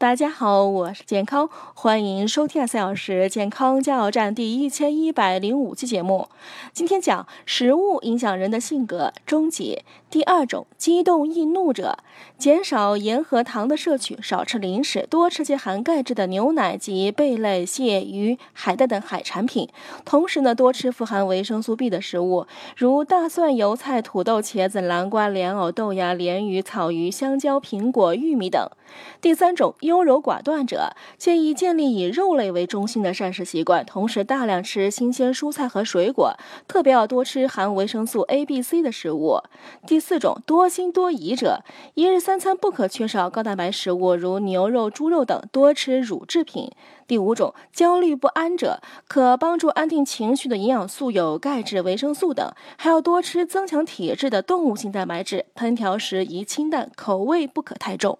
大家好，我是健康，欢迎收听三小时健康加油站第一千一百零五期节目。今天讲食物影响人的性格终结。第二种，激动易怒者，减少盐和糖的摄取，少吃零食，多吃些含钙质的牛奶及贝类、蟹、鱼、海带等海产品。同时呢，多吃富含维生素 B 的食物，如大蒜、油菜、土豆、茄子、南瓜、莲藕、豆芽、鲢鱼、草鱼、香蕉、苹果、玉米等。第三种。优柔寡断者建议建立以肉类为中心的膳食习惯，同时大量吃新鲜蔬菜和水果，特别要多吃含维生素 A、B、C 的食物。第四种多心多疑者，一日三餐不可缺少高蛋白食物，如牛肉、猪肉等，多吃乳制品。第五种焦虑不安者，可帮助安定情绪的营养素有钙质、维生素等，还要多吃增强体质的动物性蛋白质。烹调时宜清淡，口味不可太重。